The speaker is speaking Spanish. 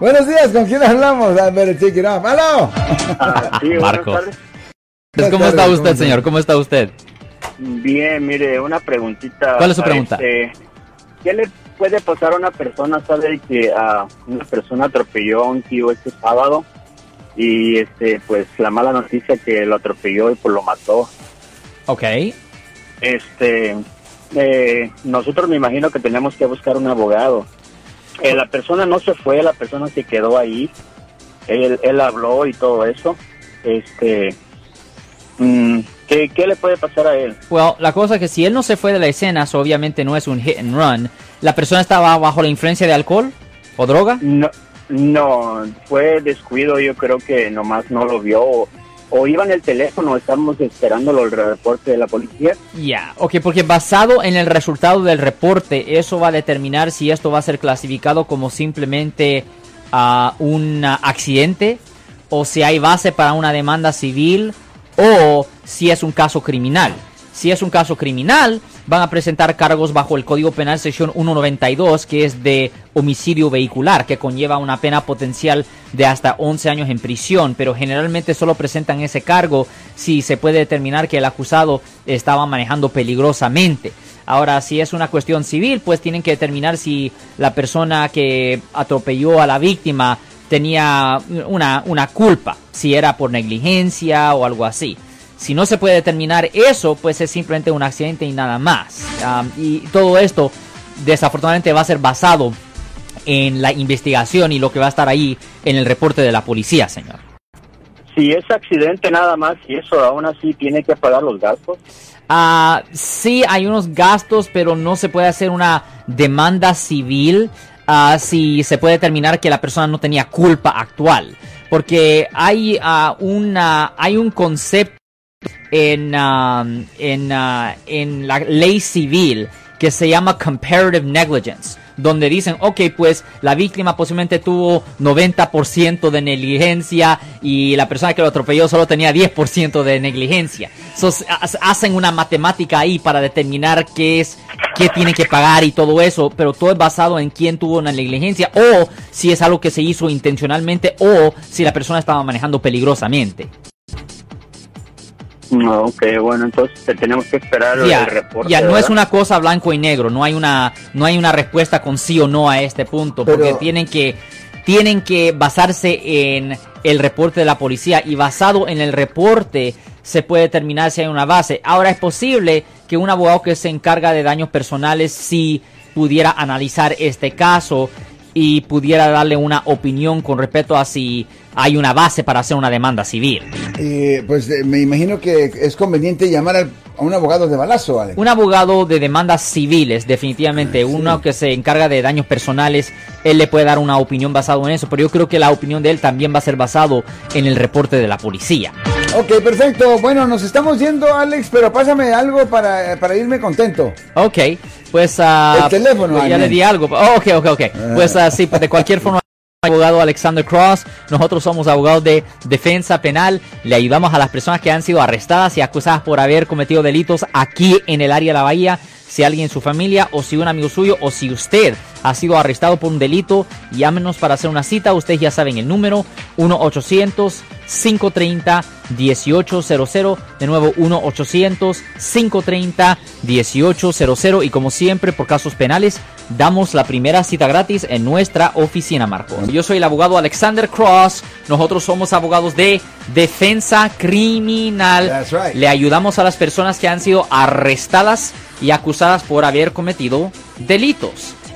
Buenos días, ¿con quién hablamos? A ver, check it out. ¡Aló! Ah, sí, buenas Marco. tardes. Pues, ¿Cómo está usted, ¿cómo señor? ¿Cómo está usted? Bien, mire, una preguntita. ¿Cuál es su pregunta? este, ¿Qué le puede pasar a una persona? Sabe que a una persona atropelló a un tío este sábado y este, pues la mala noticia que lo atropelló y pues lo mató. Ok. Este, eh, nosotros me imagino que tenemos que buscar un abogado. Eh, la persona no se fue, la persona se quedó ahí. Él, él habló y todo eso. Este, mm, ¿qué, ¿qué le puede pasar a él? Well, la cosa es que si él no se fue de la escena, so obviamente no es un hit and run. ¿La persona estaba bajo la influencia de alcohol o droga? No, no, fue descuido, yo creo que nomás no lo vio. O, o iba en el teléfono, estamos esperándolo el reporte de la policía. Ya, ok, porque basado en el resultado del reporte, eso va a determinar si esto va a ser clasificado como simplemente ah, un accidente o si hay base para una demanda civil o si es un caso criminal. Si es un caso criminal, van a presentar cargos bajo el Código Penal sección 192, que es de homicidio vehicular, que conlleva una pena potencial de hasta 11 años en prisión, pero generalmente solo presentan ese cargo si se puede determinar que el acusado estaba manejando peligrosamente. Ahora, si es una cuestión civil, pues tienen que determinar si la persona que atropelló a la víctima tenía una, una culpa, si era por negligencia o algo así. Si no se puede determinar eso, pues es simplemente un accidente y nada más. Um, y todo esto, desafortunadamente, va a ser basado en la investigación y lo que va a estar ahí en el reporte de la policía, señor. Si es accidente nada más y eso aún así tiene que pagar los gastos. Ah, sí, hay unos gastos, pero no se puede hacer una demanda civil ah, si se puede determinar que la persona no tenía culpa actual. Porque hay, ah, una, hay un concepto en, ah, en, ah, en la ley civil que se llama comparative negligence, donde dicen, ok, pues la víctima posiblemente tuvo 90% de negligencia y la persona que lo atropelló solo tenía 10% de negligencia. So, hacen una matemática ahí para determinar qué es, qué tiene que pagar y todo eso, pero todo es basado en quién tuvo una negligencia o si es algo que se hizo intencionalmente o si la persona estaba manejando peligrosamente. No, ok, bueno, entonces te tenemos que esperar Ya, el reporte. ya, no es una cosa blanco y negro, no hay una, no hay una respuesta con sí o no a este punto, Pero- porque tienen que, tienen que basarse en el reporte de la policía y basado en el reporte se puede determinar si hay una base. Ahora es posible que un abogado que se encarga de daños personales sí pudiera analizar este caso y pudiera darle una opinión con respecto a si hay una base para hacer una demanda civil. Eh, pues eh, me imagino que es conveniente llamar al- a un abogado de balazo, Alex. Un abogado de demandas civiles, definitivamente. Uno que se encarga de daños personales, él le puede dar una opinión basado en eso, pero yo creo que la opinión de él también va a ser basado en el reporte de la policía. Ok, perfecto. Bueno, nos estamos yendo, Alex, pero pásame algo para, para irme contento. Ok, pues... ah, El teléfono, pues ya le di algo. Oh, ok, ok, ok. Pues ah, sí, pues de cualquier forma... Abogado Alexander Cross, nosotros somos abogados de defensa penal, le ayudamos a las personas que han sido arrestadas y acusadas por haber cometido delitos aquí en el área de la bahía. Si alguien en su familia o si un amigo suyo o si usted ha sido arrestado por un delito, llámenos para hacer una cita. Ustedes ya saben el número 1-800-530-1800. De nuevo 1-800-530-1800. Y como siempre, por casos penales, damos la primera cita gratis en nuestra oficina, Marcos. Yo soy el abogado Alexander Cross. Nosotros somos abogados de defensa criminal. Right. Le ayudamos a las personas que han sido arrestadas y acusadas por haber cometido delitos.